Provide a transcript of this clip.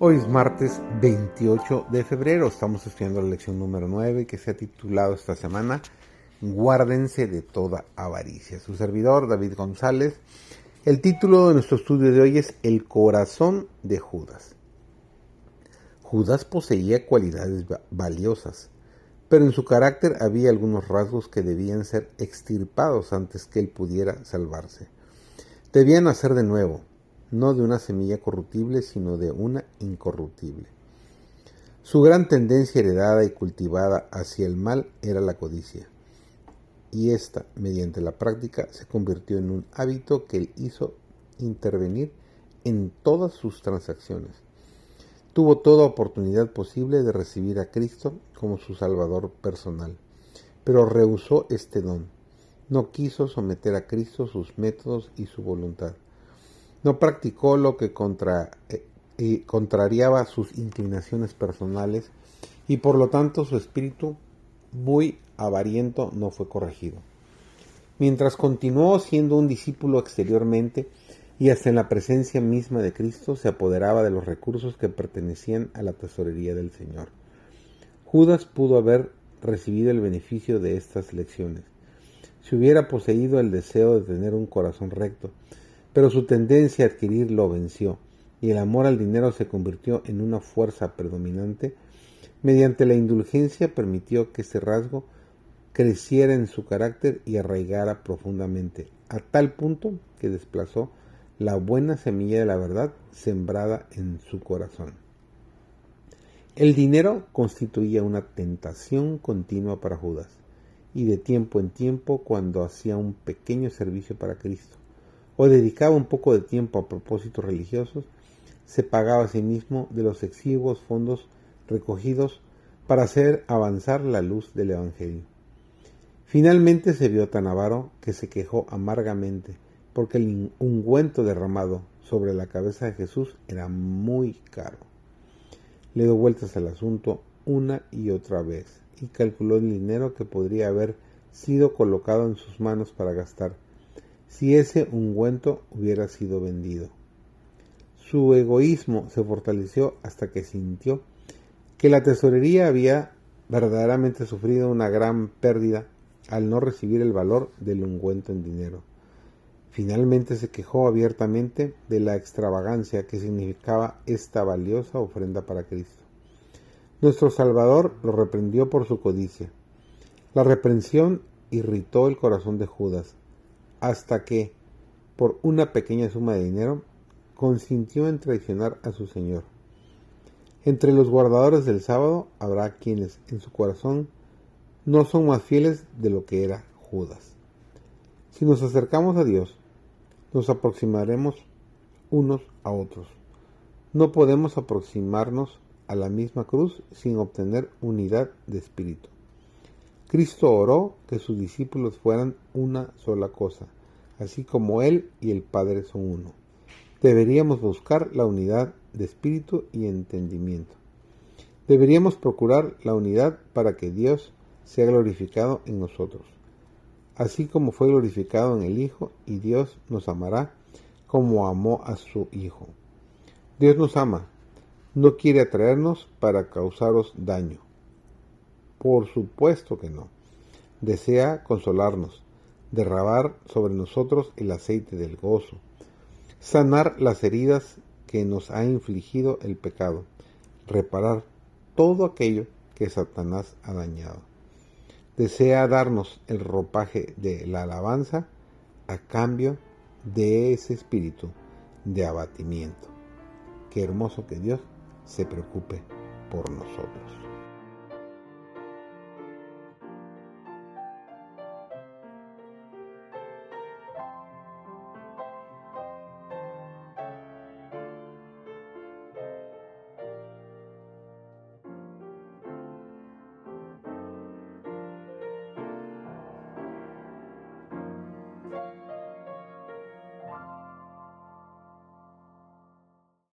Hoy es martes 28 de febrero, estamos estudiando la lección número 9 que se ha titulado esta semana Guárdense de toda avaricia. Su servidor David González. El título de nuestro estudio de hoy es El corazón de Judas. Judas poseía cualidades valiosas, pero en su carácter había algunos rasgos que debían ser extirpados antes que él pudiera salvarse. Debía nacer de nuevo, no de una semilla corruptible, sino de una incorruptible. Su gran tendencia heredada y cultivada hacia el mal era la codicia, y ésta, mediante la práctica, se convirtió en un hábito que él hizo intervenir en todas sus transacciones. Tuvo toda oportunidad posible de recibir a Cristo como su Salvador personal, pero rehusó este don. No quiso someter a Cristo sus métodos y su voluntad. No practicó lo que contra, eh, contrariaba sus inclinaciones personales y por lo tanto su espíritu muy avariento no fue corregido. Mientras continuó siendo un discípulo exteriormente y hasta en la presencia misma de Cristo se apoderaba de los recursos que pertenecían a la tesorería del Señor. Judas pudo haber recibido el beneficio de estas lecciones si hubiera poseído el deseo de tener un corazón recto, pero su tendencia a adquirir lo venció, y el amor al dinero se convirtió en una fuerza predominante, mediante la indulgencia permitió que ese rasgo creciera en su carácter y arraigara profundamente, a tal punto que desplazó la buena semilla de la verdad sembrada en su corazón. El dinero constituía una tentación continua para Judas y de tiempo en tiempo cuando hacía un pequeño servicio para Cristo o dedicaba un poco de tiempo a propósitos religiosos, se pagaba a sí mismo de los exiguos fondos recogidos para hacer avanzar la luz del Evangelio. Finalmente se vio tan avaro que se quejó amargamente porque el ungüento derramado sobre la cabeza de Jesús era muy caro. Le dio vueltas al asunto una y otra vez y calculó el dinero que podría haber sido colocado en sus manos para gastar si ese ungüento hubiera sido vendido. Su egoísmo se fortaleció hasta que sintió que la tesorería había verdaderamente sufrido una gran pérdida al no recibir el valor del ungüento en dinero. Finalmente se quejó abiertamente de la extravagancia que significaba esta valiosa ofrenda para Cristo. Nuestro Salvador lo reprendió por su codicia. La reprensión irritó el corazón de Judas, hasta que, por una pequeña suma de dinero, consintió en traicionar a su Señor. Entre los guardadores del sábado habrá quienes en su corazón no son más fieles de lo que era Judas. Si nos acercamos a Dios, nos aproximaremos unos a otros. No podemos aproximarnos a la misma cruz sin obtener unidad de espíritu. Cristo oró que sus discípulos fueran una sola cosa, así como Él y el Padre son uno. Deberíamos buscar la unidad de espíritu y entendimiento. Deberíamos procurar la unidad para que Dios sea glorificado en nosotros, así como fue glorificado en el Hijo y Dios nos amará como amó a su Hijo. Dios nos ama, no quiere atraernos para causaros daño. Por supuesto que no. Desea consolarnos, derramar sobre nosotros el aceite del gozo, sanar las heridas que nos ha infligido el pecado, reparar todo aquello que Satanás ha dañado. Desea darnos el ropaje de la alabanza a cambio de ese espíritu de abatimiento. Qué hermoso que Dios se preocupe por nosotros.